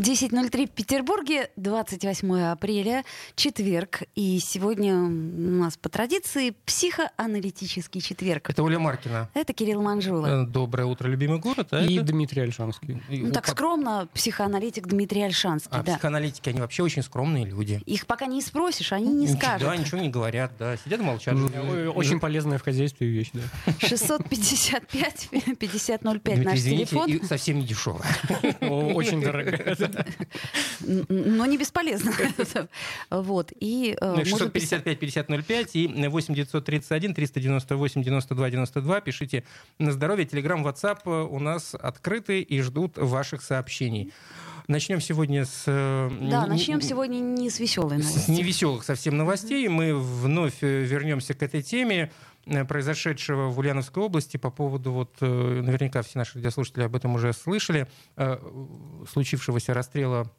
10.03 в Петербурге, 28 апреля, четверг. И сегодня у нас по традиции психоаналитический четверг. Это Оля Маркина. Это Кирилл Манжула. Э, Доброе утро, любимый город. А И это- Дмитрий Альшанский. Ну, так скромно, психоаналитик Дмитрий Альшанский, А да. психоаналитики, они вообще очень скромные люди. Их пока не спросишь, они не Ничего- скажут. Да, ничего не говорят, да. Сидят молчат. Э, Очень полезная в хозяйстве вещь, да. 655 5005 Дмитрий, наш извините, телефон. совсем не дешевая. Очень дорого. Но не бесполезно. Вот. И э, можно писать. 655-5005 и 8 931 398 92 92. Пишите на здоровье. Телеграм, WhatsApp у нас открыты и ждут ваших сообщений. Начнем сегодня с... э, Да, начнем сегодня не с веселой с новости. невеселых совсем новостей. Мы вновь э, вернемся к этой теме э, произошедшего в Ульяновской области по поводу, вот, э, наверняка все наши радиослушатели об этом уже слышали, э, случившегося расстрела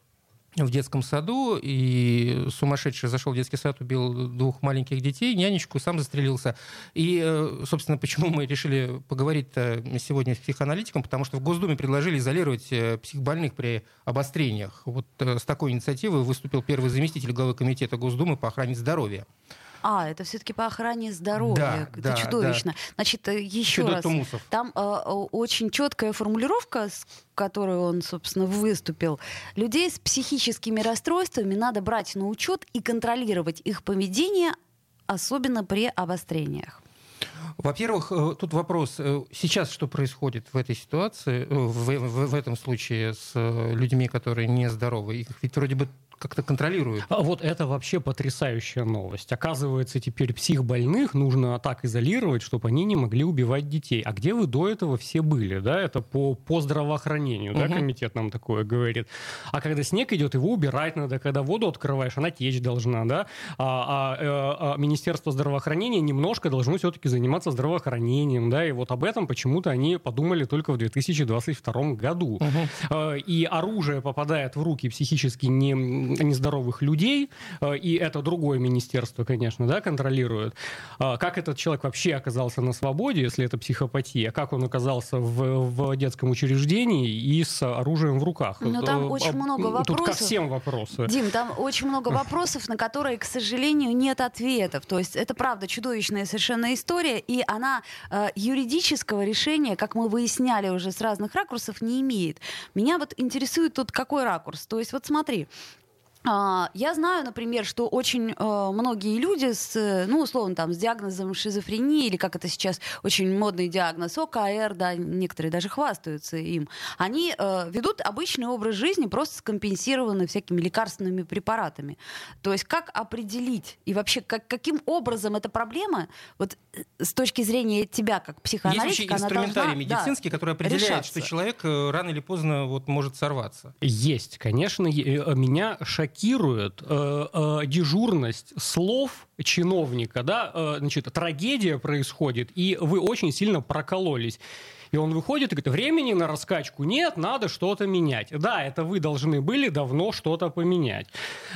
в детском саду, и сумасшедший зашел в детский сад, убил двух маленьких детей, нянечку, сам застрелился. И, э, собственно, почему мы решили поговорить сегодня с психоаналитиком, потому что в Госдуме предложили изолировать э, психбольных при обострениях. Вот э, с такой инициативой выступил первый заместитель главы комитета Госдумы по охране здоровья. А, это все-таки по охране здоровья. Да, это да, чудовищно. Значит, э, еще Федор раз. Тумусов. Там э, о- очень четкая формулировка, с которой он, собственно, выступил. Людей с психическими расстройствами надо брать на учет и контролировать их поведение, особенно при обострениях. Во-первых, э, тут вопрос, э, сейчас что происходит в этой ситуации, э, в, в- в этом случае с э, людьми, которые нездоровы? Их ведь вроде бы как-то контролируют. А Вот это вообще потрясающая новость. Оказывается, теперь психбольных нужно так изолировать, чтобы они не могли убивать детей. А где вы до этого все были? Да? Это по, по здравоохранению, да, Мгм. комитет нам такое говорит. А когда снег идет, его убирать надо. Когда воду открываешь, она течь должна. Да? А, а, э, а Министерство здравоохранения немножко должно все-таки заниматься здравоохранением. Да? И вот об этом почему-то они подумали только в 2022 году. Э, И оружие попадает в руки психически не, нездоровых людей, э, и это другое министерство, конечно, да, контролирует. А Как этот человек вообще оказался на свободе, если это психопатия? Как он оказался в, в детском учреждении и с оружием в руках? Ну, там Э, очень много Тут ко вопросов. всем вопросы. Дим, там очень много вопросов, на которые, к сожалению, нет ответов. То есть это правда чудовищная совершенно история, и она э, юридического решения, как мы выясняли уже с разных ракурсов, не имеет. Меня вот интересует тут какой ракурс. То есть вот смотри. А, Я знаю, например, что очень э, многие люди с, э, ну, условно, там, с диагнозом шизофрении, или как это сейчас очень модный диагноз, ОКР, да, некоторые даже хвастаются им, они э, ведут обычный образ жизни, просто скомпенсированный всякими лекарственными препаратами. То есть как определить и вообще как, каким образом эта проблема, вот с точки зрения тебя как Есть вообще психоаналитика, инструментарий должна, да, медицинский, который определяет, решаться. что человек э, рано или поздно вот может сорваться. Есть, конечно, э, меня шокирует э, э, дежурность слов чиновника, да, э, значит, трагедия происходит, и вы очень сильно прокололись. И он выходит и говорит, времени на раскачку нет, надо что-то менять. Да, это вы должны были давно что-то поменять.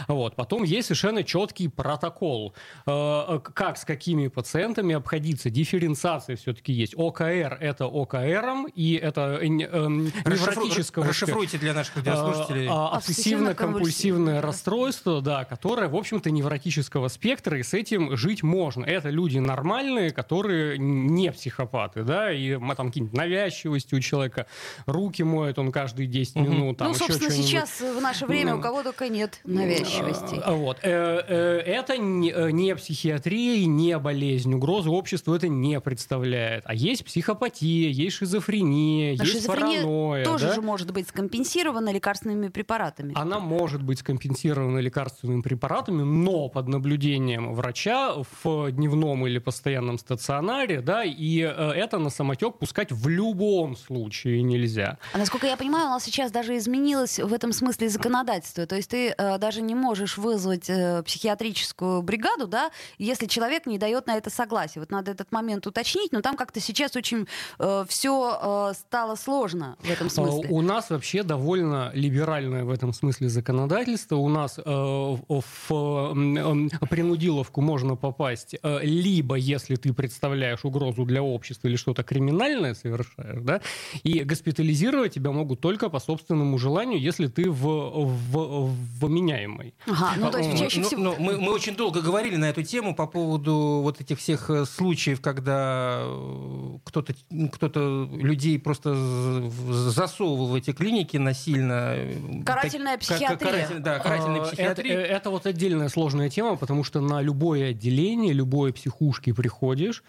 Вот. Потом есть совершенно четкий протокол, э, э, как с какими пациентами обходиться. Дифференциация все-таки есть. ОКР – это ОКРом, и это э, не- эм, невротического... Расшифруйте для наших радиослушателей. А, Обсессивно-компульсивное расстройство, да, которое, в общем-то, невротического спектра, и с этим жить можно. Это люди нормальные, которые не психопаты, да, и м, там какие-нибудь навязчивости у человека, руки моет он каждые 10 Мгм. минут, там ну, собственно, сейчас в наше время Ну, у кого только нет навязчивости. А, Вот. Э, э, Это не, э, не психиатрия и не болезнь. Угрозы обществу это не представляет. А есть психопатия, есть шизофрения, Но есть шизофрения паранойя. тоже да? же может быть скомпенсирована лекарственными препаратами. Она может быть скомпенсирована лекарственными препаратами, но под наблюдением врача в дневном или постоянном стационаре, да, и это на самотек пускать в любом случае нельзя. А насколько я понимаю, у нас сейчас даже изменилось в этом смысле законодательство. То есть ты э, даже не можешь вызвать э, психиатрическую бригаду, да, если человек не дает на это согласие. Вот надо этот момент уточнить, но там как-то сейчас очень э, все э, стало сложно в этом смысле. У нас вообще довольно либеральное в этом смысле законодательство. У нас э, в э, принудиловку можно попасть э, либо если ты представляешь угрозу для общества или что-то криминальное совершаешь, да, и госпитализировать тебя могут только по собственному желанию, если ты в, в, вменяемый. Ага, ну то есть чаще Ну, всего... ну, мы, мы очень долго говорили на эту тему по поводу вот этих всех э, случаев, когда э, кто-то кто людей просто засовывал в эти клиники насильно. э, Карательная Так- психиатрия. каратель- да, карательная А, это, психиатрия. э, это вот отдельная сложная тема, потому что на любое отделение, любой психушки приходишь,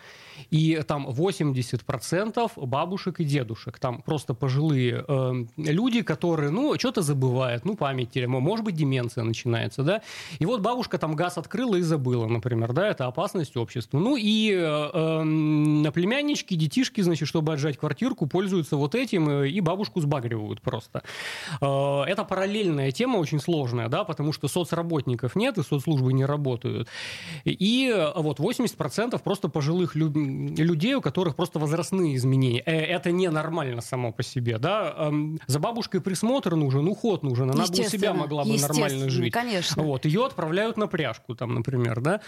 и там 80% бабушек и дедушек. Там просто пожилые э, люди, которые, ну, что-то забывают, ну, память теряют, может быть, деменция начинается, да. И вот бабушка там газ открыла и забыла, например, да, это опасность обществу. Ну, и э, э, племяннички, детишки, значит, чтобы отжать квартирку, пользуются вот этим э, и бабушку сбагривают просто. Э, Это параллельная тема, очень сложная, да, потому что соцработников нет, и соцслужбы не работают. И э, вот 80% просто пожилых лю- людей, у которых просто возрастные изменения. Э, Это ненормально само по себе, да. За бабушкой присмотр нужен, уход нужен, она бы у себя могла бы нормально жить. Конечно. Вот, ее отправляют на пряжку, там, например, да.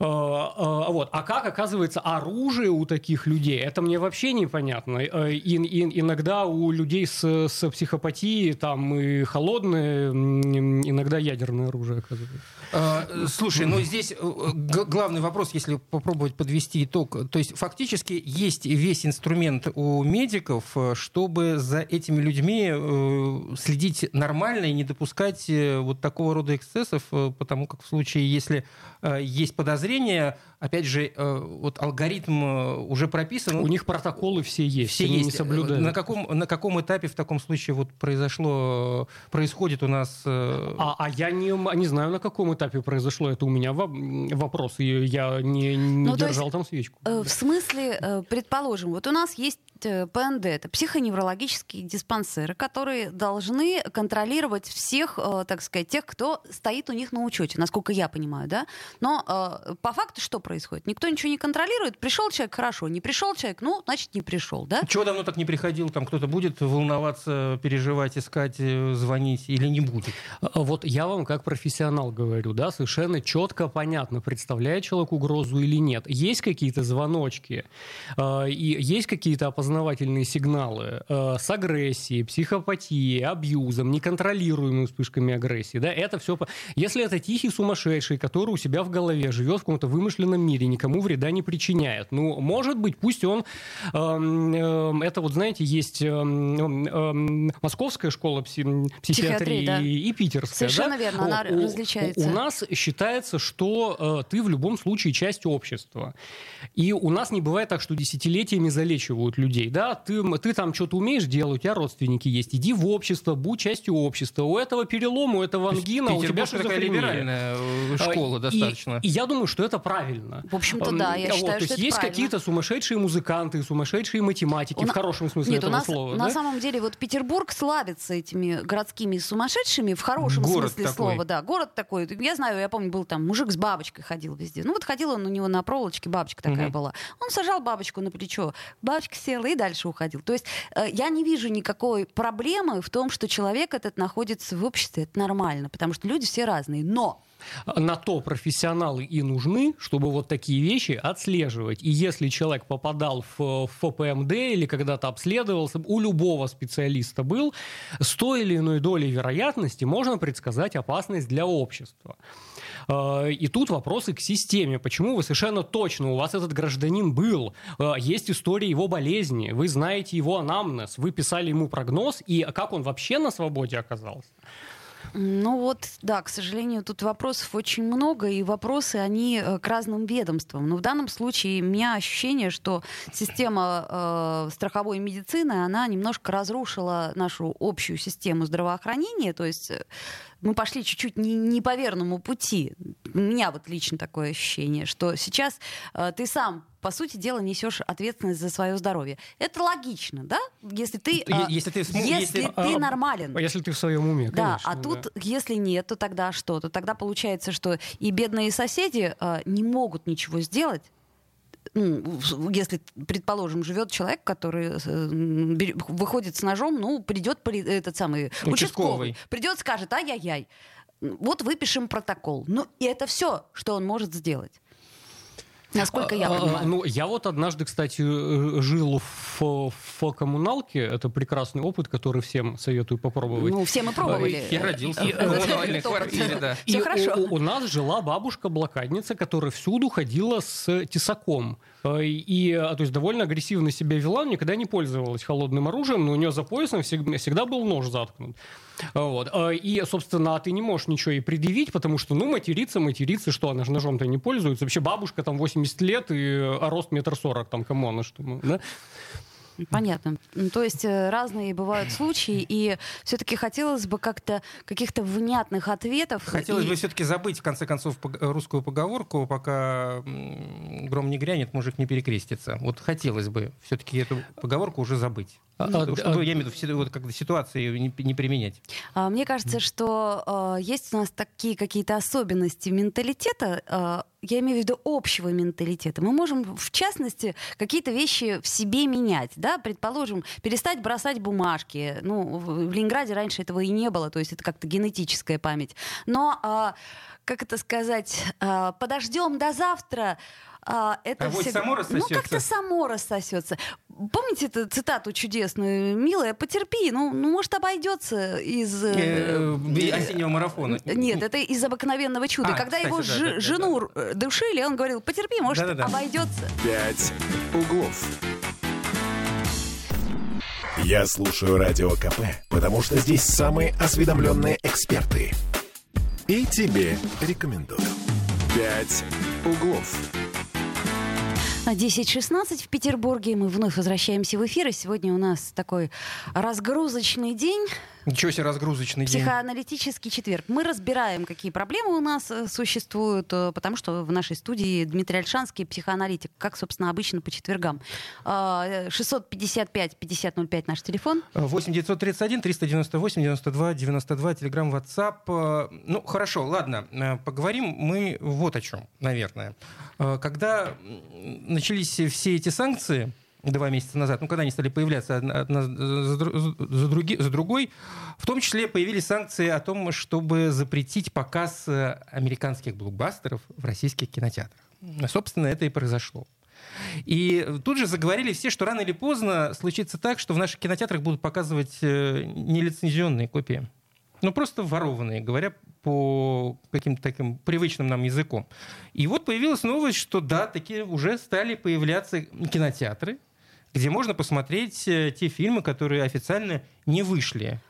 Э, э, Вот. А как оказывается оружие у таких людей, это мне вообще непонятно. Э, И, и- иногда у людей с, с психопатией там и холодное, иногда ядерное оружие оказывается. Слушай, ну здесь главный вопрос, если попробовать подвести итог. То есть фактически есть весь инструмент у медиков, чтобы за этими людьми следить нормально и не допускать вот такого рода эксцессов, потому как в случае, если есть подозрение, опять же, э, вот алгоритм э, уже прописан. У них протоколы все есть, все они есть. не соблюдают. На каком, на каком этапе в таком случае вот произошло, э, происходит у нас... э, А, а я не, не знаю, на каком этапе произошло это у меня во- вопрос, и я не, не Ну, держал есть, там свечку. Э, В смысле, э, предположим, вот у нас есть э, ПНД, это психоневрологические диспансеры, которые должны контролировать всех, э, так сказать, тех, кто стоит у них на учете, насколько я понимаю, да? Но э, по факту что происходит? Никто ничего не контролирует. Пришел человек, хорошо. Не пришел человек, ну, значит, не пришел, да? Чего давно так не приходил? Там кто-то будет волноваться, переживать, искать, э, звонить или не будет? Вот я вам как профессионал говорю, да, совершенно четко понятно, представляет человек угрозу или нет. Есть какие-то звоночки, э, и есть какие-то опознавательные сигналы э, с агрессией, психопатией, абьюзом, неконтролируемыми вспышками агрессии, да, это все... Если это тихий сумасшедший, который у себя в голове живет в каком-то вымышленном мире, никому вреда не причиняет, ну, может быть, пусть он... эм, эм, это вот, знаете, есть эм, эм, московская школа пси- психиатрии да. и, и питерская. Совершенно да? верно, она у, различается. У, у нас считается, что э, ты в любом случае часть общества. И у нас не бывает так, что десятилетиями залечивают людей. Да? Ты, ты там что-то умеешь делать, у тебя родственники есть. Иди в общество, будь частью общества. У этого перелома, у этого ангина, у тебя такая либеральная э, А, школа и- достаточно. И, я думаю, что это правильно. В общем-то, да, я М, считаю, то что есть это есть какие-то сумасшедшие музыканты, сумасшедшие математики, У в на- хорошем смысле Нет, у этого нас слова. на да? самом деле вот Петербург славится этими городскими сумасшедшими в хорошем Город смысле такой. слова. Да, город такой. Я знаю, я помню, был там мужик с бабочкой ходил везде. Ну вот ходил он у него на проволочке, бабочка такая Мгм. была. Он сажал бабочку на плечо, бабочка села и дальше уходил. То есть э, я не вижу никакой проблемы в том, что человек этот находится в обществе. Это нормально, потому что люди все разные. Но на то профессионалы и нужны, чтобы вот такие вещи отслеживать. И если человек попадал в, в ФПМД или когда-то обследовался, у любого специалиста был, с той или иной долей вероятности можно предсказать опасность для общества. Э, И тут вопросы к системе. Почему вы совершенно точно, у вас этот гражданин был, э, есть история его болезни, вы знаете его анамнез, вы писали ему прогноз, и как он вообще на свободе оказался? Ну вот, да, к сожалению, тут вопросов очень много, и вопросы, они э, к разным ведомствам. Но в данном случае у меня ощущение, что система э, страховой медицины, она немножко разрушила нашу общую систему здравоохранения, то есть э, мы пошли чуть-чуть не, не по верному пути. У меня вот лично такое ощущение, что сейчас э, ты сам по сути дела, несешь ответственность за свое здоровье. Это логично, да? Если ты, а, если ты если если- ты а, нормален. Если ты в своем уме, Да, конечно, а тут, если нет, то тогда что? То тогда получается, что и бедные соседи а, не могут ничего сделать. Ну, если, предположим, живет человек, который э, выходит с ножом, ну, придет этот самый участковый, Участковый. придет, скажет, ай-яй-яй, вот выпишем протокол. Ну, и это все, что он может сделать. Насколько я А, а, понимаю. Ну, я вот однажды, кстати, э, жил в, в коммуналке. Это прекрасный опыт, который всем советую попробовать. Ну, все мы пробовали. Я родился в коммунальной квартире, да. И Все у- хорошо. У нас жила бабушка-блокадница, которая всюду ходила с тесаком. Э, И, э, то есть, довольно агрессивно себя вела, никогда не пользовалась холодным оружием, но у нее за поясом всегда, был нож заткнут. Вот. Э, И, собственно, ты не можешь ничего ей предъявить, потому что, ну, материться, материться, что она же ножом-то не пользуется. Вообще бабушка там 80 лет, и э, а рост метр сорок, там, кому она что, да? Понятно. Ну, То есть э, разные бывают случаи, и все-таки хотелось бы как-то каких-то внятных ответов. Хотелось И- бы все-таки забыть, в конце концов, русскую поговорку, пока гром не грянет, мужик не перекрестится. Вот хотелось бы все-таки эту поговорку уже забыть. Ну, чтобы, а- я имею в виду, вот, как ситуации не, не применять. Мне кажется, что э, есть у нас такие какие-то особенности менталитета, э, я имею в виду общего менталитета. Мы можем, в частности, какие-то вещи в себе менять. Да? Предположим, перестать бросать бумажки. Ну, в Ленинграде раньше этого и не было, то есть это как-то генетическая память. Но, а, как это сказать, а, подождем до завтра. А, это Авось всегда- само Ну, как-то рассосется. само рассосется. Помните эту цитату чудесную? «Милая, потерпи, ну, ну может, обойдется из... э, Э, осеннего марафона. нет, это из обыкновенного чуда. А, Когда кстати, его да, жи- да, да, жену э, душили, он говорил, потерпи, может, обойдется. «Пять углов». Я слушаю Радио КП, потому что здесь самые осведомленные эксперты. И тебе рекомендую. «Пять углов». На 10.16 в Петербурге мы вновь возвращаемся в эфир. И сегодня у нас такой разгрузочный день, Ничего себе разгрузочный день. психоаналитический четверг. Мы разбираем, какие проблемы у нас э, существуют, э, потому что в нашей студии Дмитрий Альшанский, психоаналитик, как, собственно, обычно по четвергам. А, э, 655-5005 наш телефон. 8 931 398 92 92 Телеграм, WhatsApp. Ну, хорошо, ладно. Поговорим мы вот о чем, наверное. Когда начались все эти санкции два месяца назад, ну, когда они стали появляться одна, одна за, за други- за другой, в том числе появились санкции о том, чтобы запретить показ э, американских блокбастеров в российских кинотеатрах. Собственно, это и произошло. И тут же заговорили все, что рано или поздно случится так, что в наших кинотеатрах будут показывать э, нелицензионные копии. Ну, просто ворованные, говоря по каким-то таким привычным нам языком. И вот появилась новость, что да, такие уже стали появляться кинотеатры, где можно посмотреть э, те фильмы, которые официально не вышли.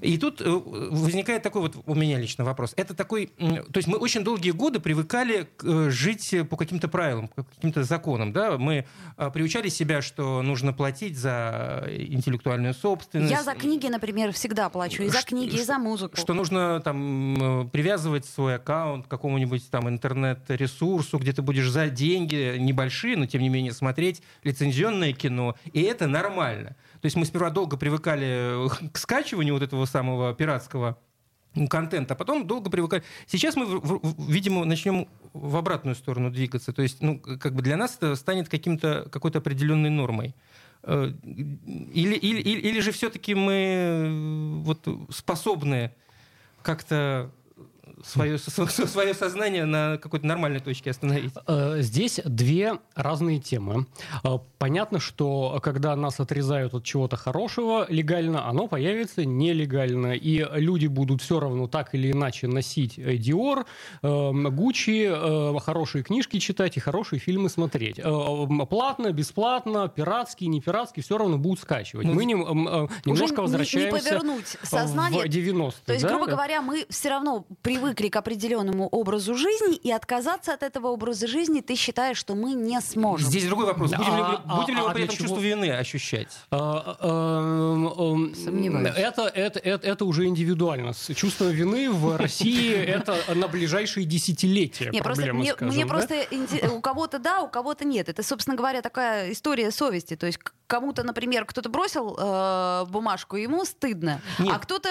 И тут э, возникает такой вот у меня лично вопрос. Это такой... То есть мы очень долгие годы привыкали э, жить по каким-то правилам, по каким-то законам. Да? Мы э, приучали себя, что нужно платить за интеллектуальную собственность. Я за книги, например, всегда плачу. И за книги, и за музыку. Что нужно там э, привязывать свой аккаунт к какому-нибудь там интернет-ресурсу, где ты будешь за деньги небольшие, но тем не менее смотреть лицензионное кино, и это нормально. То есть мы сперва долго привыкали э, к скачиванию вот этого самого пиратского контента, а потом долго привыкали. Сейчас мы, видимо, начнем в обратную сторону двигаться. То есть, ну, как бы для нас это станет каким-то, какой-то определенной нормой. Э, Или, или, или, или же все-таки мы э, вот, способны как-то свое, свое сознание на какой-то нормальной точке остановить. Э, Здесь две разные темы. Э, Понятно, что когда нас отрезают от чего-то хорошего легально, оно появится нелегально. И люди будут все равно так или иначе носить Dior, э, Gucci, хорошие книжки читать и хорошие фильмы смотреть. Платно, бесплатно, пиратский, не пиратский, все равно будут скачивать. Ну, Мы не- немножко не- возвращаемся не повернуть сознание. в 90-е. То есть, да? грубо говоря, мы все равно привыкли привыкли к определенному образу жизни, и отказаться от этого образа жизни ты считаешь, что мы не сможем. Здесь другой вопрос. Будем А, ли, а, будем ли а мы при этом чего? чувство вины ощущать? А, эм, эм, Сомневаюсь. Это, это, это, это уже индивидуально. Чувство вины в России это на ближайшие десятилетия Не, просто, проблема, мне, скажем, мне да? просто у кого-то да, у кого-то нет. Это, собственно говоря, такая история совести. То есть кому-то, например, кто-то бросил э, бумажку, ему стыдно, Нет. а кто-то...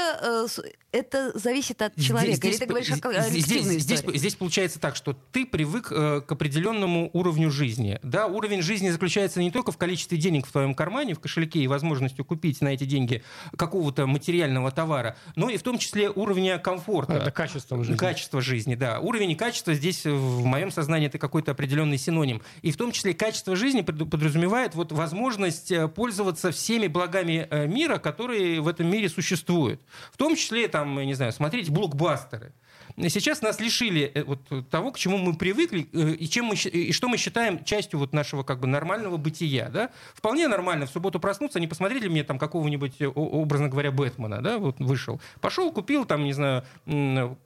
э, это зависит от человека. Или ты говоришь о здесь, здесь, здесь получается так, что ты привык э, к определенному уровню жизни. Да, уровень жизни заключается не только в количестве денег в твоем кармане, в кошельке и возможностью купить на эти деньги какого-то материального товара, но и в том числе уровня комфорта. Это качеством жизни. Качество жизни, да. Уровень и качество здесь э, в моем сознании это какой-то определенный синоним. И в том числе качество жизни подразумевает вот возможность э, пользоваться всеми благами э, мира, которые в этом мире существуют. В том числе, там, не знаю, смотреть блокбастеры. Сейчас нас лишили э, вот того, к чему мы привыкли э, и, чем мы, и что мы считаем частью вот нашего как бы нормального бытия. Да? Вполне нормально в субботу проснуться, не посмотрели мне там какого-нибудь, э, образно говоря, Бэтмена, да, вот вышел. Пошел, купил там, не знаю,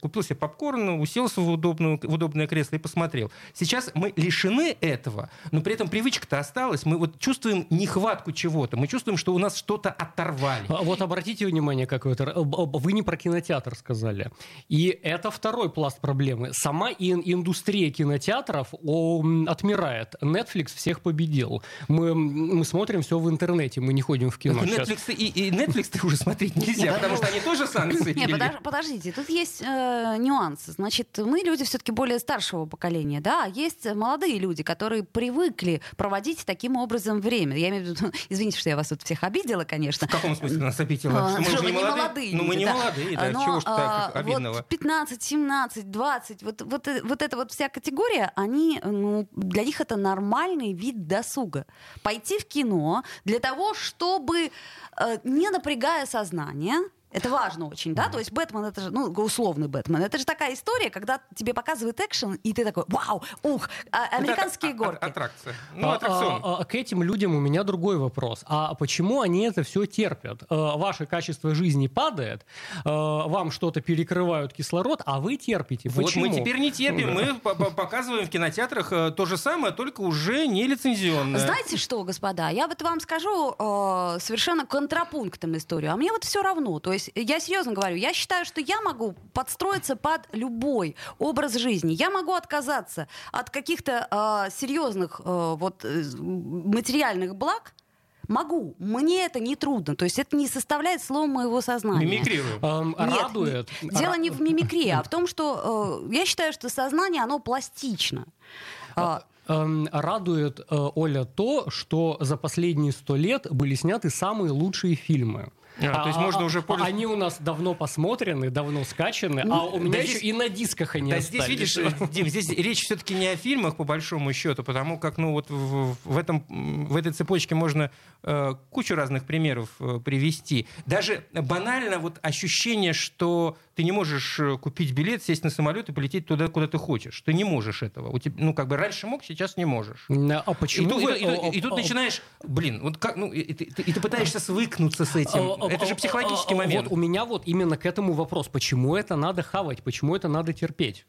купил себе попкорн, уселся в, удобную, в удобное кресло и посмотрел. Сейчас мы лишены этого, но при этом привычка-то осталась. Мы вот чувствуем нехватку чего-то, мы чувствуем, что у нас что-то оторвали. А Вот обратите внимание, как это... э, б- Вы не про кинотеатр сказали. И это это второй пласт проблемы. Сама ин индустрия кинотеатров он отмирает. Netflix всех победил. Мы, мы смотрим все в интернете, мы не ходим в кино. Netflix и, и Netflix ты уже смотреть нельзя, потому что они тоже санкции. Нет, подождите, тут есть э, нюансы. Значит, мы люди все-таки более старшего поколения, да, а есть молодые люди, которые привыкли проводить таким образом время. Я имею в виду, извините, что я вас тут всех обидела, конечно. В каком смысле нас обидела? А, мы не молодые. Ну, мы не молодые, да, а, чего ж так обидного? 15 16, 17, 20, вот, вот, э, вот эта вот вся категория, они, ну, для них это нормальный вид досуга. Пойти в кино для того, чтобы, э, не напрягая сознание, это важно очень, да? То есть Бэтмен, это же, ну, условный Бэтмен, это же такая история, когда тебе показывают экшен, и ты такой, вау, ух, а- американские Это а- а- горки. Аттракция. Ну, А, аттракцион. а, а, к этим людям у меня другой вопрос. А почему они это все терпят? Э, Ваше качество жизни падает, э, вам что-то перекрывают кислород, а вы терпите. Вот Почему? мы теперь не терпим, мы по- по- показываем в кинотеатрах э, то же самое, только уже не лицензионное. Знаете что, господа, я вот вам скажу совершенно контрапунктом историю, а мне вот все равно. То есть я серьезно говорю, я считаю, что я могу подстроиться под любой образ жизни. Я могу отказаться от каких-то э, серьезных э, вот э, материальных благ. Могу. Мне это не трудно. То есть это не составляет слова моего сознания. Мимикрируем. Эм, Нет, радует. дело не в мимикрии, а в том, что э, я считаю, что сознание, оно пластично. А, Радует, э, Оля, то, что за последние сто лет были сняты самые лучшие фильмы. А, то есть можно уже пользоваться- Они у нас давно посмотрены, давно скачаны, а у меня да еще здесь- и на дисках они Да, здесь, остались. видишь, э, Дим, здесь речь все-таки не о фильмах, по большому счету, потому как, ну, вот в, в этом, в этой цепочке можно э, кучу разных примеров э, привести. Даже банально вот ощущение, что ты не можешь э, купить билет, сесть на самолет и полететь туда, куда ты хочешь. Ты не можешь этого. У тебя, ну, как бы раньше мог, сейчас не можешь. А И почему тут, и тут- и тут- и тут о, о, начинаешь, блин, вот как, ну, и, и ты, и ты пытаешься свыкнуться с этим. Это же психологический момент. Вот у меня вот именно к этому вопрос. Почему это надо хавать? Почему это надо терпеть?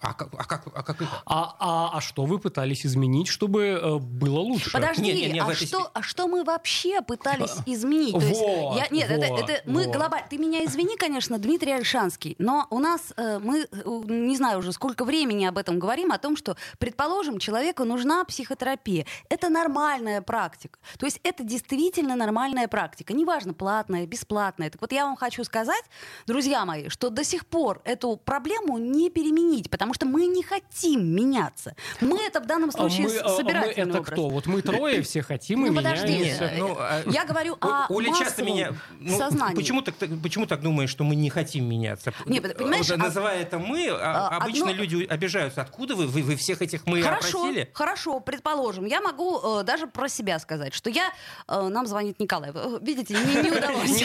А как, а как, а как это? А, а, а что вы пытались изменить, чтобы э, было лучше? Подожди, Не, не, не, в а, этой что, а что мы вообще пытались изменить? То есть Вот, я- нет, это, вот, это мы вот. глобально. Ты меня извини, конечно, Дмитрий Альшанский, но у нас э, мы э, не знаю уже сколько времени об этом говорим о том, что, предположим, человеку нужна психотерапия. Это нормальная практика. То есть это действительно нормальная практика. Неважно, платная, бесплатная. Так вот я вам хочу сказать, друзья мои, что до сих пор эту проблему не переменить, потому что мы не хотим меняться. Мы это в данном А случае мы, а, мы собирательный это образ. кто? Вот мы трое все хотим и Ну, подожди, меняемся. э, Ну, а- я говорю о Оля часто меня... ну, сознании. Почему так, почему так думаешь, что мы не хотим меняться? Не, понимаешь, а- называя это мы, а, а, обычно одно- люди обижаются. Откуда вы, вы, вы всех этих мы Хорошо, опросили? хорошо, предположим. Я могу э, даже про себя сказать, что я... э, нам звонит Николай. Э, Видите, не, не удалось.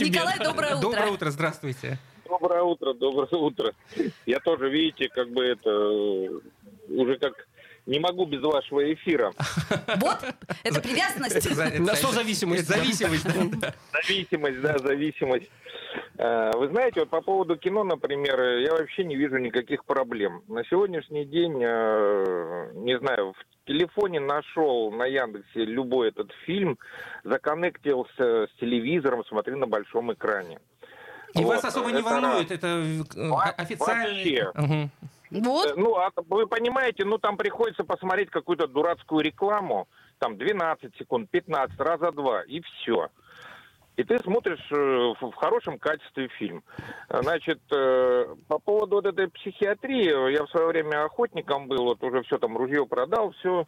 Николай, доброе утро. Доброе утро, здравствуйте. Доброе утро, доброе утро. Я тоже, видите, как бы это э, уже как Не могу без вашего эфира. Вот, это привязанность. На созависимость. Зависимость, да. Зависимость, да, зависимость. Э, Вы знаете, вот по поводу кино, например, я вообще не вижу никаких проблем. На сегодняшний день, э, не знаю, в телефоне нашел на Яндексе любой этот фильм, законнектился с телевизором, смотрю на большом экране. И вас Вот, особо не это волнует, это э, официальный... вообще. Вот. Э, Ну, а вы понимаете, ну там приходится посмотреть какую-то дурацкую рекламу, там 12 секунд, 15, раза два, и все. И ты смотришь э, в хорошем качестве фильм. Значит, э, по поводу вот этой психиатрии, я в свое время охотником был, вот уже все там ружье продал, все.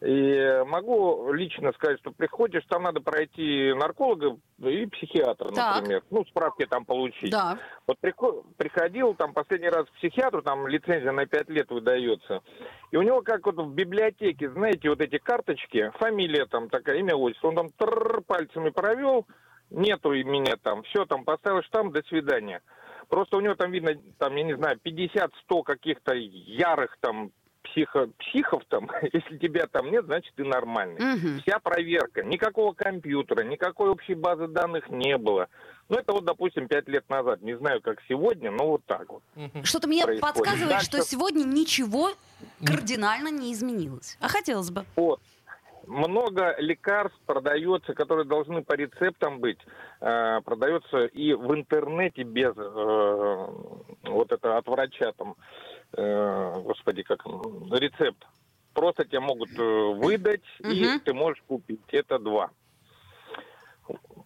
И могу лично сказать, что приходишь, там надо пройти нарколога и психиатра, Так. например. Ну, справки там получить. Да. Вот приход- приходил там последний раз к психиатру, там лицензия на 5 лет выдается. И у него как вот в библиотеке, знаете, вот эти карточки, фамилия там такая, имя, отчество. Он там пальцами провел, нету и меня там. Все, там поставил штамп, до свидания. Просто у него там видно, там, я не знаю, 50-100 каких-то ярых там психо, психов там, если тебя там нет, значит ты нормальный. Мгм. Вся проверка, никакого компьютера, никакой общей базы данных не было. Ну, это вот, допустим, пять лет назад. Не знаю, как сегодня, но вот так вот. Что-то мне происходит. подсказывает, что что- сегодня ничего кардинально не изменилось. А хотелось бы. Вот. Много лекарств продается, которые должны по рецептам быть, э, продается и в интернете без э, вот это от врача там, э, господи, как рецепт. Просто тебе могут выдать, и Мгм. ты можешь купить. Это два.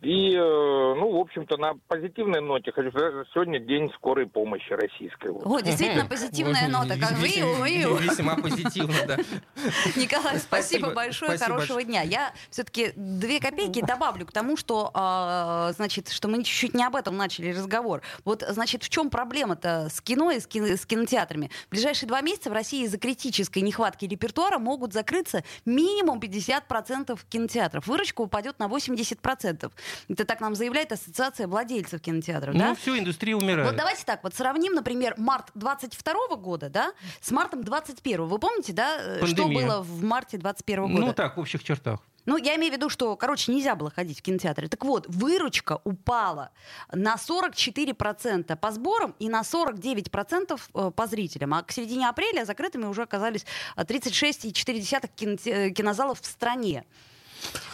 И, э, ну, в общем-то, на позитивной ноте хочу сказать, что сегодня день скорой помощи российской. Вот. О, действительно позитивная нота. Как вы, весьма- позитивно, да. Николай, спасибо, большое, хорошего дня. Я все-таки две копейки добавлю к тому, что, а, значит, что мы чуть-чуть не об этом начали разговор. Вот, значит, в чем проблема-то с кино и с кинотеатрами? В ближайшие два месяца в России из-за критической нехватки репертуара могут закрыться минимум 50% кинотеатров. Выручка упадет на 80%. Это так нам заявляет Ассоциация владельцев кинотеатров, да? Ну все, индустрия умирает. Вот давайте так, вот сравним, например, март 22 года, да, с мартом 21 Вы помните, да, э, что Пандемия. было в марте 21 года? Ну так, в общих чертах. Ну, я имею в виду, что, короче, нельзя было ходить в кинотеатры. Так вот, выручка упала на 44% по сборам и на 49% э, по зрителям. А к середине апреля закрытыми уже оказались э, 36,4 киноте- э, кинозалов в стране.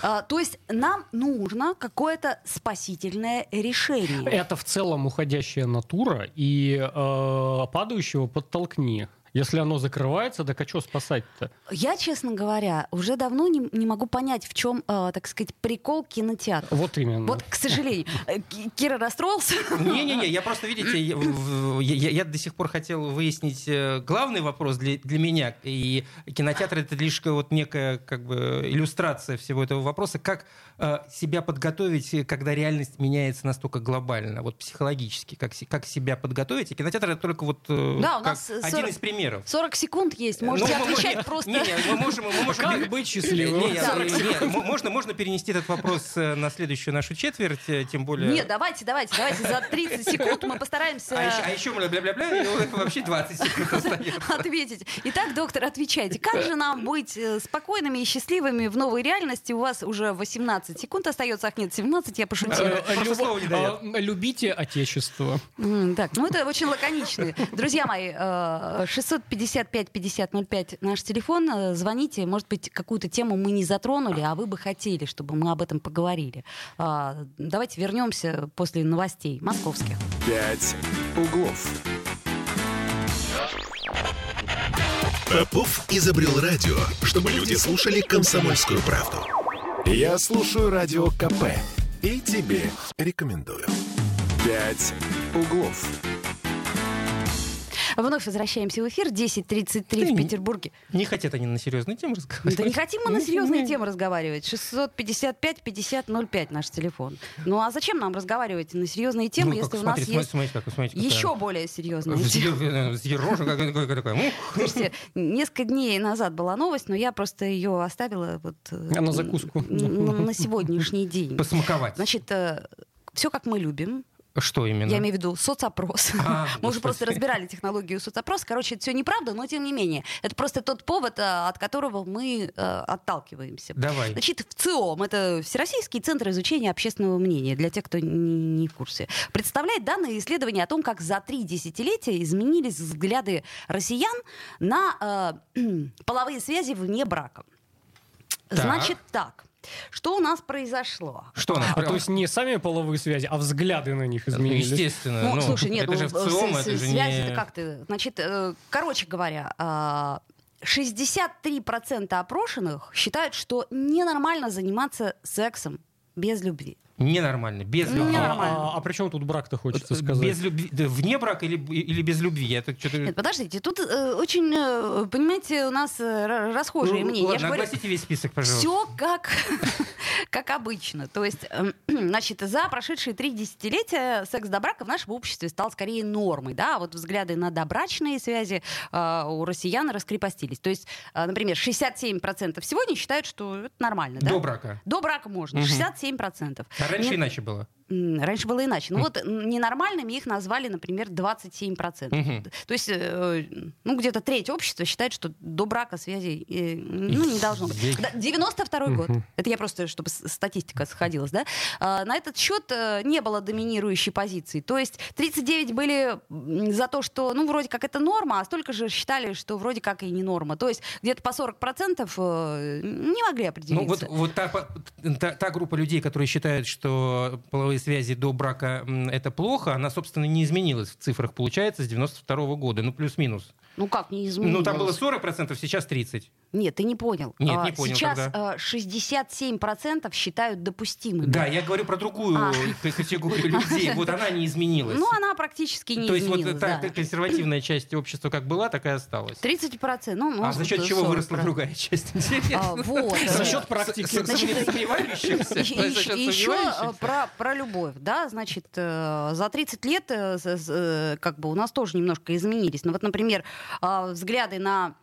А, То есть нам нужно какое-то спасительное решение. Это в целом уходящая натура, и э, падающего подтолкни. Если оно закрывается, так а что спасать-то? Я, честно говоря, уже давно не, не могу понять, в чем, э, так сказать, прикол кинотеатра. Вот именно. Вот, к сожалению, э, Ки- Кира расстроился. Не-не-не, я просто, видите, я, до сих пор хотел выяснить э, главный вопрос для, для меня. И кинотеатр это лишь вот некая как бы иллюстрация всего этого вопроса. Как э, себя подготовить, когда реальность меняется настолько глобально, вот психологически, как, как себя подготовить. И кинотеатр это только вот э, Да, у как нас один 40 из примеров пенсионеров. 40 секунд есть, ну, можете ну, отвечать Нет, просто. Не, мы можем, мы а можем... Как быть счастливым? Не, нет, не, можно, можно перенести этот вопрос э, на следующую нашу четверть, э, тем более... Нет, давайте, давайте, давайте, за 30 секунд мы постараемся... А еще, а еще бля-бля-бля, и вообще 20 секунд остается. Ответить. Итак, доктор, отвечайте. Как же нам быть э, спокойными и счастливыми в новой реальности? У вас уже 18 секунд остается, ах нет, 17, я пошутила. А, любите отечество. Так, ну это очень лаконично. Друзья мои, 600 955-5005 наш телефон. Э, звоните. Может быть, какую-то тему мы не затронули, а вы бы хотели, чтобы мы об этом поговорили. А, давайте вернемся после новостей московских. «Пять углов». Попов изобрел радио, чтобы люди слушали комсомольскую правду. Я слушаю радио КП и тебе рекомендую. «Пять углов». Вновь возвращаемся в эфир. 10.33 Ты в не- Петербурге. Не хотят они на серьезную тему разговаривать. Да не хотим мы на серьезные темы разговаривать. 655-5005 наш телефон. Ну а зачем нам разговаривать на серьезные темы, Ну, как, если у смотри, нас смотри, есть смотрите, как, смотрите, какая- еще более серьезные темы? Какой- какой- какой- ух. Слушайте, несколько дней назад была новость, но я просто ее оставила вот, э, А на закуску? на сегодняшний день. Посмаковать. Значит, все как мы любим. Что именно? Я имею в виду соцопрос. А, Мы уже просто разбирали технологию соцопроса. Короче, это все неправда, но тем не менее. Это просто тот повод, э, от которого мы э, отталкиваемся. Давай. Значит, в ЦИОМ, это Всероссийский центр изучения общественного мнения, для тех, кто не, не в курсе, представляет данные исследования о том, как за три десятилетия изменились взгляды россиян на э, половые связи вне брака. Так. Значит так, что у нас произошло? Что? А то есть не сами половые связи, а взгляды на них изменились. Естественно. Ну, ну, слушай, нет, это ну, же в с- это же связи не... это как ты? Значит, э, короче говоря, а, 63% опрошенных считают, что ненормально заниматься сексом без любви. Ненормально, без Ну, любви. А, нормально. а- а при чем тут брак-то хочется Вот, сказать? Без любви, да, вне брака или, или без любви? Я так что-то... Нет, подождите, тут э, очень, э, понимаете, у нас э, расхожие Ну, мнения. Я ладно, говорю, огласите весь список, пожалуйста. Все как, как обычно. То есть, эм, значит, за прошедшие три десятилетия секс до брака в нашем обществе стал скорее нормой. Да? А вот взгляды на добрачные связи э, у россиян раскрепостились. То есть, э, например, 67% сегодня считают, что это нормально. Да? До брака. До брака можно. Мгм. 67%. А раньше Не- иначе было. Раньше было иначе. Ну вот ненормальными их назвали, например, 27%. Мгм. То есть, э, ну, где-то треть общества считает, что до брака связей э, ну, не должно быть. Есть. Да, 92 год. Это я просто, чтобы статистика сходилась, да. А, На этот счет э, не было доминирующей позиции. То есть 39 были за то, что, ну, вроде как это норма, а столько же считали, что вроде как и не норма. То есть где-то по 40% э, не могли Ну, определиться. вот, вот та, та, та группа людей, которые считают, что половые связи до брака это плохо, она, собственно, не изменилась в цифрах, получается, с 92 года, ну, плюс-минус. Ну как не изменилось? Ну, там было 40%, сейчас 30%. Нет, ты не понял. Нет, А, не понял Сейчас тогда. а, 67% считают допустимыми. Да, я говорю про другую А. категорию людей. Вот она не изменилась. Ну, она практически не То есть вот изменилась, та да. консервативная часть общества как была, так и осталась. 30%. Ну, А за счет чего 40%. выросла другая часть? Интересно. А, вот. За счет практики. Значит, сомневающихся. Еще э, про, про любовь, да, значит, э, за 30 лет э, как бы у нас тоже немножко изменились. Ну вот, например, э, взгляды на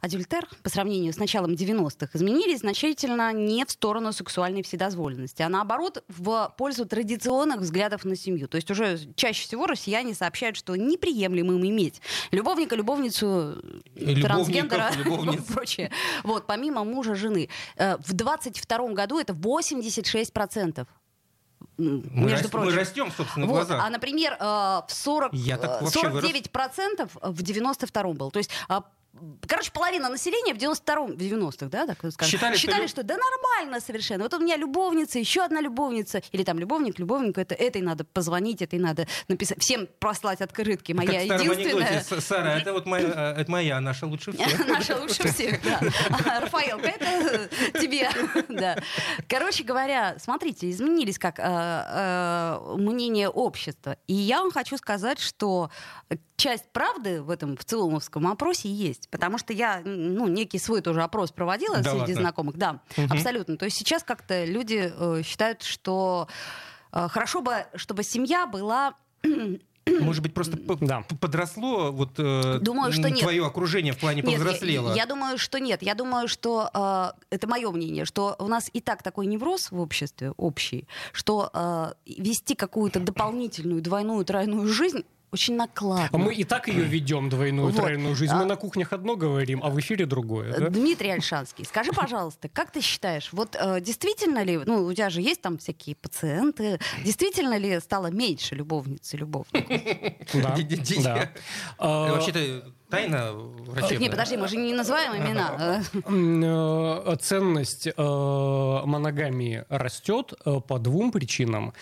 адюльтер по сравнению с началом 90-х изменились значительно не в сторону сексуальной вседозволенности, а наоборот в пользу традиционных взглядов на семью. То есть уже чаще всего россияне сообщают, что неприемлемо им иметь любовника, любовницу, Любовников, трансгендера любовниц. и прочее. Вот, помимо мужа, жены. Э, В 22 году это 86%. М, Мы, между прочим. мы растем, собственно, Вот, глазах. а, например, э, в 40, Я так э, вообще вырос. 49% в 92-м был. То есть, а, короче, половина населения в 92-м, в 90-х, да, так скажем, Считали, что лю- что, да нормально совершенно. Вот у меня любовница, еще одна любовница, или там любовник, любовнику, это, этой надо позвонить, этой надо написать, всем послать открытки. Моя как единственная... анекдоте, Сара, это вот моя, э, это моя, наша лучше всех. Наша лучше всех, да. Рафаэлка, это тебе. Да. Короче говоря, смотрите, изменились как э, э, мнение общества. И я вам хочу сказать, что часть правды в этом в целомовском опросе есть. Потому что я ну, некий свой тоже опрос проводила Да среди ладно? знакомых. Да, абсолютно. То есть сейчас как-то люди э, считают, что э, хорошо бы, чтобы семья была Может быть, просто Да. подросло вот э, Думаю, что нет. твое окружение в плане Нет, я- повзрослело. Я, думаю, что нет. Я думаю, что э, это мое мнение, что у нас и так такой невроз в обществе общий, что э, вести какую-то дополнительную двойную тройную жизнь очень накладно. А мы и так ее ведем, двойную, Вот. тройную жизнь. Мы А- на кухнях одно говорим, а в эфире другое. да? Дмитрий Альшанский, скажи, пожалуйста, как ты считаешь, вот э, действительно ли, ну, у тебя же есть там всякие пациенты, действительно ли стало меньше любовниц и любовников? Да. Э, А, Вообще-то тайна врачебная. Не, подожди, мы же не называем имена. Э, э, Ценность моногамии растет по двум причинам.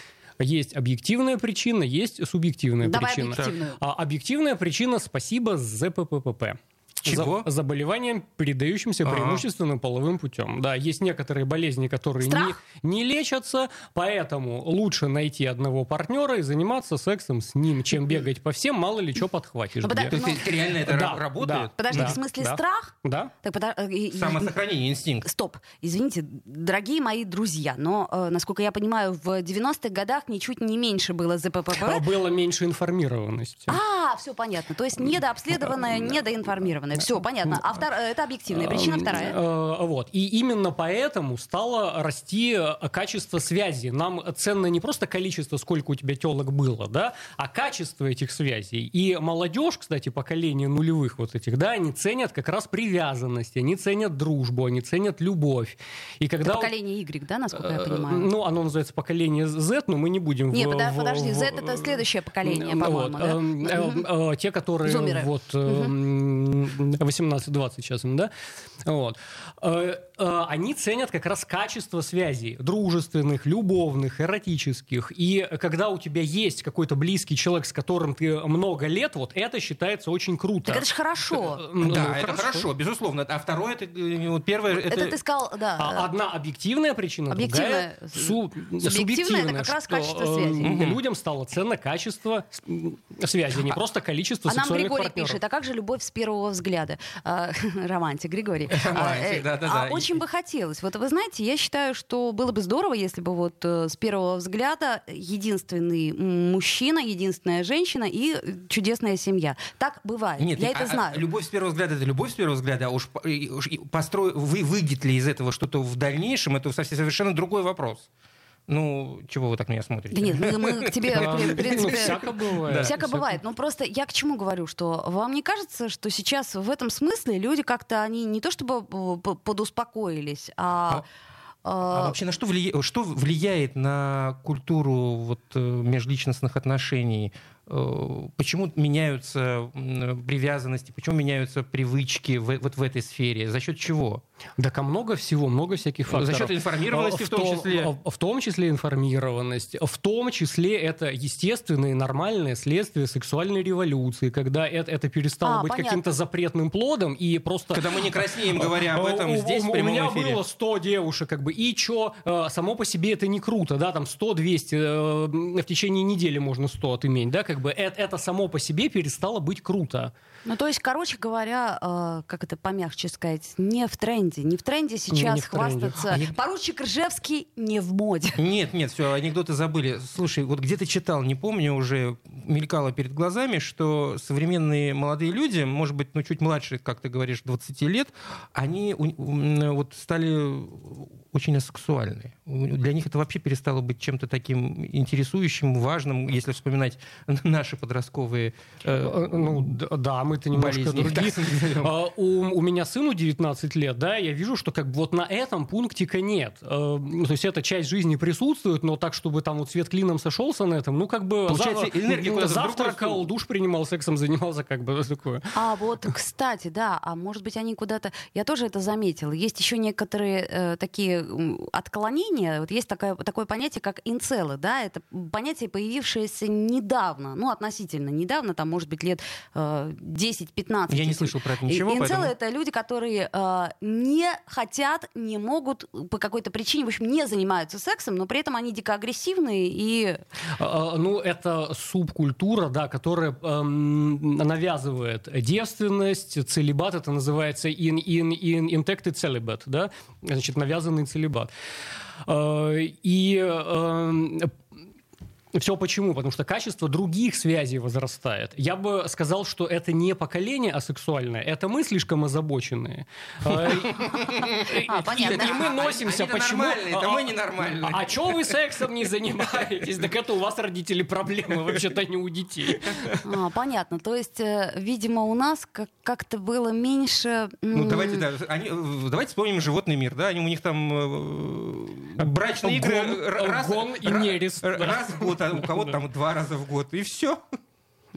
Есть объективная причина, есть субъективная Давай причина. объективную. А объективная причина спасибо ЗПППП. Чего? За- заболеванием, передающимся Ага. преимущественно половым путем. Да, есть некоторые болезни, которые не, Страх? не лечатся, поэтому лучше найти одного партнера и заниматься сексом с ним, чем бегать по всем, мало ли что подхватишь. Ну, где. подожди, То есть Ну, реально это да, ра- работает? да. Подожди, Да, в смысле да. страх? Да. Так, подо- э, Самосохранение, инстинкт. Стоп, извините, дорогие мои друзья, но, э, насколько я понимаю, в 90-х годах ничуть не меньше было А ЗППП. Было меньше информированности. А, все понятно. То есть недообследованная, недоинформированная. Сформированное. Все, понятно. А втор... это объективная причина, вторая. Э, вот. И именно поэтому стало расти э, качество связи. Нам ценно не просто количество, сколько у тебя телок было, да, а качество этих связей. И молодежь, кстати, поколение нулевых вот этих, да, они ценят как раз привязанность, они ценят дружбу, они ценят любовь. И когда... Это поколение Y, да, насколько я понимаю? Ну, оно называется поколение Z, но мы не будем... Нет, в, подожди, Z это следующее поколение, по-моему, да? Эм, эм, те, которые Зумеры. вот 18-20 эм, сейчас, да? Вот. Э, э, они ценят как раз качество связей, дружественных, любовных, эротических. И когда у тебя есть какой-то близкий человек, с которым ты много лет, вот это считается очень круто. Так это же хорошо. Э, ну, да, это хорошо. безусловно. А второе, это вот первое... Это, это ты сказал, да. А одна объективная причина, объективная, другая су... субъективная. это как раз качество связи. Людям стало ценно качество связи, не а, просто количество а сексуальных нам Григорий партнеров. пишет, а как же любовь с первого взгляда? А, романтик, Григорий. Романтик, да, да, да. Очень бы хотелось. Вот вы знаете, я считаю, что было бы здорово, если бы вот э, с первого взгляда единственный мужчина, единственная женщина и чудесная семья. Так бывает. Нет, я это знаю. Любовь с первого взгляда это любовь с первого взгляда, а уж, уж построй, вы, выйдет ли из этого что-то в дальнейшем, это совершенно другой вопрос. Ну, чего вы так меня смотрите? Да нет, мы, мы к тебе, в принципе... Всяко бывает. Всяко бывает. Но просто я к чему говорю, что вам не кажется, что сейчас в этом смысле люди как-то, они не то чтобы подуспокоились, а... А, а вообще на что влияет, что влияет на культуру вот, э, межличностных отношений? Э, почему меняются привязанности, почему меняются привычки в, вот в этой сфере? За счет чего? Да, а много всего, много всяких факторов. За счет информированности в, в том числе? В том числе информированность. В том числе это естественное нормальное следствие сексуальной революции, когда это, это перестало а, быть каким-то запретным плодом и просто... Когда мы не краснеем, говоря об этом здесь, в прямом. У меня было 100 девушек, как бы, и что, э, само по себе это не круто, да, там 100-200, э, в течение недели можно 100 отыметь, да, как бы это, это само по себе перестало быть круто. Ну, то есть, короче говоря, э, как это помягче сказать, не в тренде. Не в тренде сейчас не в хвастаться. Тренде. Поручик Ржевский не в моде. Нет, нет, все, анекдоты забыли. Слушай, вот где-то читал, не помню, уже мелькало перед глазами, что современные молодые люди, может быть, ну, чуть младше, как ты говоришь, 20 лет, они вот стали очень асексуальны. Для них это вообще перестало быть чем-то таким интересующим, важным, если вспоминать наши подростковые... Э, э ну, да, мы-то немножко другие. А, у, у меня сыну 19 лет, да, я вижу, что как бы вот на этом пунктика нет. Э, ну, то есть эта часть жизни присутствует, но так, чтобы там вот свет клином сошелся на этом, ну как бы Получается, зав... энергия завтракал, душ принимал, сексом занимался, как бы такое. А вот, кстати, да, а может быть они куда-то... Я тоже это заметила. Есть еще некоторые э, такие отклонения. Вот есть такое, такое понятие, как инцелы, да, это понятие, появившееся недавно, ну, относительно недавно, там, может быть, лет э, 10-15. Я не слышал про это ничего. Инцелы поэтому... это люди, которые э, не хотят, не могут по какой-то причине, в общем, не занимаются сексом, но при этом они дико агрессивные и... А, а, ну, это субкультура, да, которая эм, навязывает девственность, целебат, это называется in, in, in, intected celibate, да, значит, навязанный целебат. Э, и эм, все почему? Потому что качество других связей возрастает. Я бы сказал, что это не поколение асексуальное, это мы слишком озабоченные. А, понятно. И мы носимся, почему... Это мы ненормальные. А что вы сексом не занимаетесь? Так это у вас родители проблемы, вообще-то не у детей. А, понятно. То есть, э, видимо, у нас как-то было меньше... Ну, давайте, да, э, давайте вспомним животный мир, да, они, у них там э, брачные игры гон и нерест. Раз в год, а у кого-то там два раза в год, и все.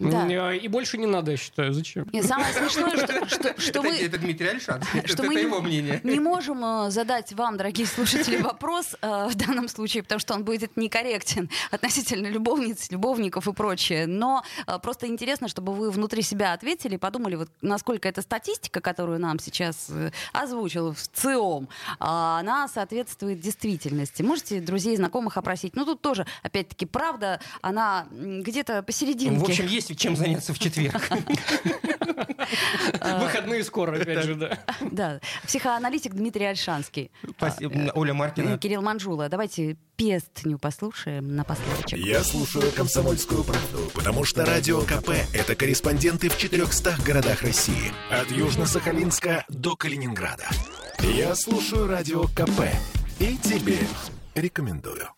Да. И больше не надо, я считаю. Зачем? И самое смешное, что, что, что это, мы... Это Дмитрий Альшанский. Что это, мы его мнение. не можем э, задать вам, дорогие слушатели, вопрос э, в данном случае, потому что он будет некорректен относительно любовниц, любовников и прочее. Но э, просто интересно, чтобы вы внутри себя ответили и подумали, вот насколько эта статистика, которую нам сейчас э, озвучил в ЦИОМ, э, она соответствует действительности. Можете друзей, знакомых опросить. Ну, тут тоже, опять-таки, правда, она где-то посерединке. В общем, есть есть чем заняться в четверг. Выходные скоро, опять же, да. Да, психоаналитик Дмитрий Альшанский. Спасибо. Оля Маркина. Кирилл Манжула. Давайте песню послушаем напоследок. Я слушаю «Комсомольскую правду», потому что «Радио КП» — это корреспонденты в 400 городах России. От Южно-Сахалинска до Калининграда. Я слушаю «Радио КП» и тебе рекомендую.